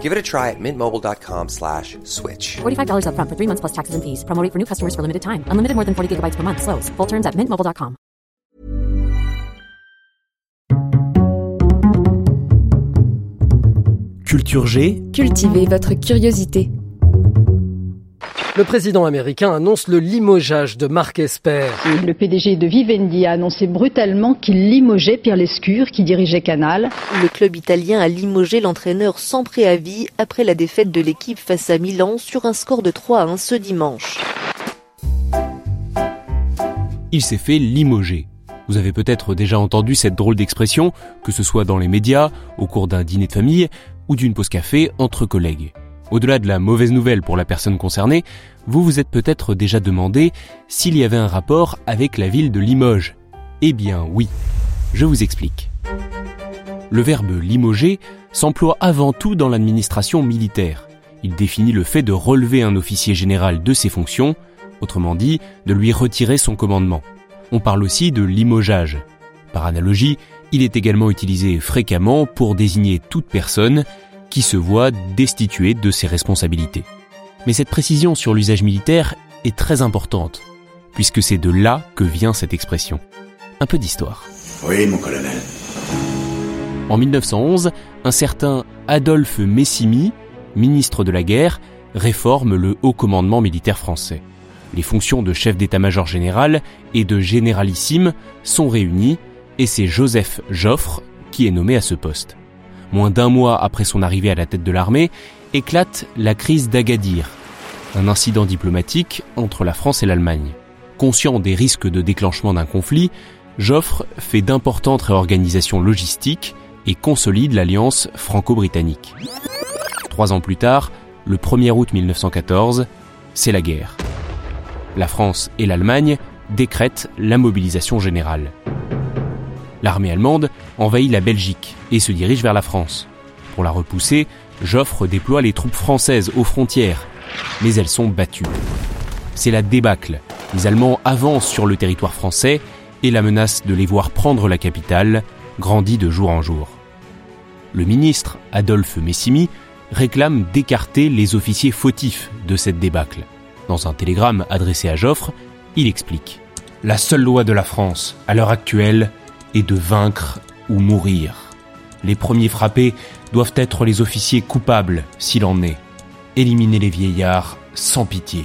Give it a try at mintmobile.com slash switch. $45 upfront for three months plus taxes and fees. Promo rate for new customers for limited time. Unlimited more than 40 gigabytes per month. Slows. Full terms at mintmobile.com. Culture G, Cultivez votre curiosité. Le président américain annonce le limogeage de Marc Esper. Le PDG de Vivendi a annoncé brutalement qu'il limogeait Pierre Lescure, qui dirigeait Canal. Le club italien a limogé l'entraîneur sans préavis après la défaite de l'équipe face à Milan sur un score de 3 à 1 ce dimanche. il s'est fait limoger. Vous avez peut-être déjà entendu cette drôle d'expression, que ce soit dans les médias, au cours d'un dîner de famille ou d'une pause café entre collègues. Au-delà de la mauvaise nouvelle pour la personne concernée, vous vous êtes peut-être déjà demandé s'il y avait un rapport avec la ville de Limoges. Eh bien oui, je vous explique. Le verbe limoger s'emploie avant tout dans l'administration militaire. Il définit le fait de relever un officier général de ses fonctions, autrement dit, de lui retirer son commandement. On parle aussi de limogeage. Par analogie, il est également utilisé fréquemment pour désigner toute personne qui se voit destituée de ses responsabilités. Mais cette précision sur l'usage militaire est très importante, puisque c'est de là que vient cette expression. Un peu d'histoire. Oui, mon colonel. En 1911, un certain Adolphe Messimy, ministre de la guerre, réforme le haut commandement militaire français. Les fonctions de chef d'état-major général et de généralissime sont réunies et c'est Joseph Joffre qui est nommé à ce poste. Moins d'un mois après son arrivée à la tête de l'armée, éclate la crise d'Agadir, un incident diplomatique entre la France et l'Allemagne. Conscient des risques de déclenchement d'un conflit, Joffre fait d'importantes réorganisations logistiques et consolide l'alliance franco-britannique. Trois ans plus tard, le 1er août 1914, c'est la guerre. La France et l'Allemagne décrètent la mobilisation générale. L'armée allemande envahit la Belgique et se dirige vers la France. Pour la repousser, Joffre déploie les troupes françaises aux frontières, mais elles sont battues. C'est la débâcle. Les Allemands avancent sur le territoire français et la menace de les voir prendre la capitale grandit de jour en jour. Le ministre, Adolphe Messimy, réclame d'écarter les officiers fautifs de cette débâcle. Dans un télégramme adressé à Joffre, il explique La seule loi de la France, à l'heure actuelle, est de vaincre ou mourir. Les premiers frappés doivent être les officiers coupables, s'il en est. Éliminer les vieillards sans pitié.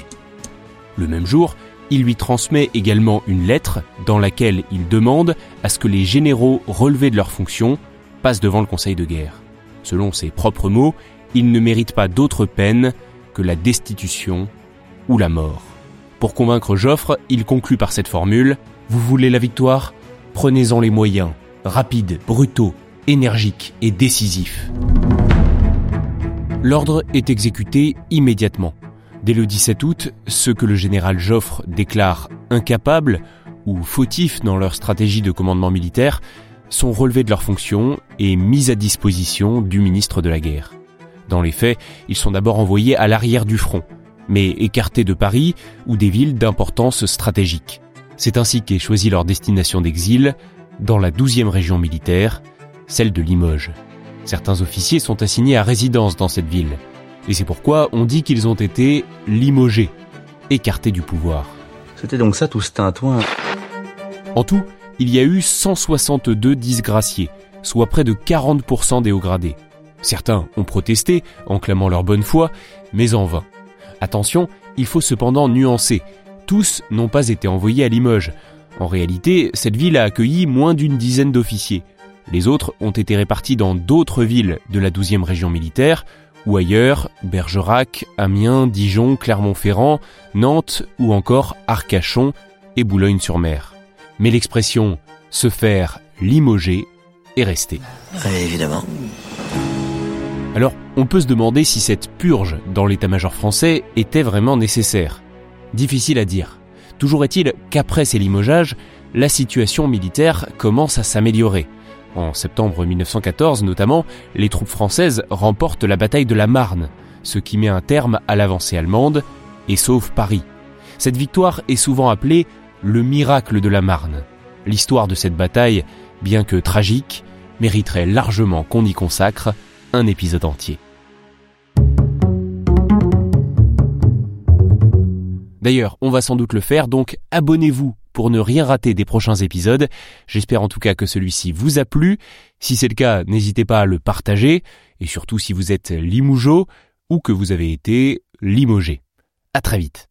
Le même jour, il lui transmet également une lettre dans laquelle il demande à ce que les généraux relevés de leurs fonctions passent devant le Conseil de guerre. Selon ses propres mots, il ne mérite pas d'autre peine que la destitution ou la mort. Pour convaincre Joffre, il conclut par cette formule Vous voulez la victoire? Prenez-en les moyens, rapides, brutaux, énergiques et décisifs. L'ordre est exécuté immédiatement. Dès le 17 août, ceux que le général Joffre déclare incapables ou fautifs dans leur stratégie de commandement militaire sont relevés de leurs fonctions et mis à disposition du ministre de la guerre. Dans les faits, ils sont d'abord envoyés à l'arrière du front, mais écartés de Paris ou des villes d'importance stratégique. C'est ainsi qu'est choisie leur destination d'exil dans la 12e région militaire, celle de Limoges. Certains officiers sont assignés à résidence dans cette ville, et c'est pourquoi on dit qu'ils ont été limogés, écartés du pouvoir. C'était donc ça tout ce tintouin. En tout, il y a eu 162 disgraciés, soit près de 40% des hauts gradés. Certains ont protesté en clamant leur bonne foi, mais en vain. Attention, il faut cependant nuancer. Tous n'ont pas été envoyés à Limoges. En réalité, cette ville a accueilli moins d'une dizaine d'officiers. Les autres ont été répartis dans d'autres villes de la 12e région militaire, ou ailleurs, Bergerac, Amiens, Dijon, Clermont-Ferrand, Nantes ou encore Arcachon et Boulogne-sur-Mer. Mais l'expression se faire limoger est restée. évidemment. Alors, on peut se demander si cette purge dans l'état-major français était vraiment nécessaire. Difficile à dire. Toujours est-il qu'après ces limogeages, la situation militaire commence à s'améliorer. En septembre 1914 notamment, les troupes françaises remportent la bataille de la Marne, ce qui met un terme à l'avancée allemande et sauve Paris. Cette victoire est souvent appelée le miracle de la Marne. L'histoire de cette bataille, bien que tragique, mériterait largement qu'on y consacre un épisode entier. D'ailleurs, on va sans doute le faire, donc abonnez-vous pour ne rien rater des prochains épisodes. J'espère en tout cas que celui-ci vous a plu. Si c'est le cas, n'hésitez pas à le partager, et surtout si vous êtes limougeau ou que vous avez été limogé. À très vite.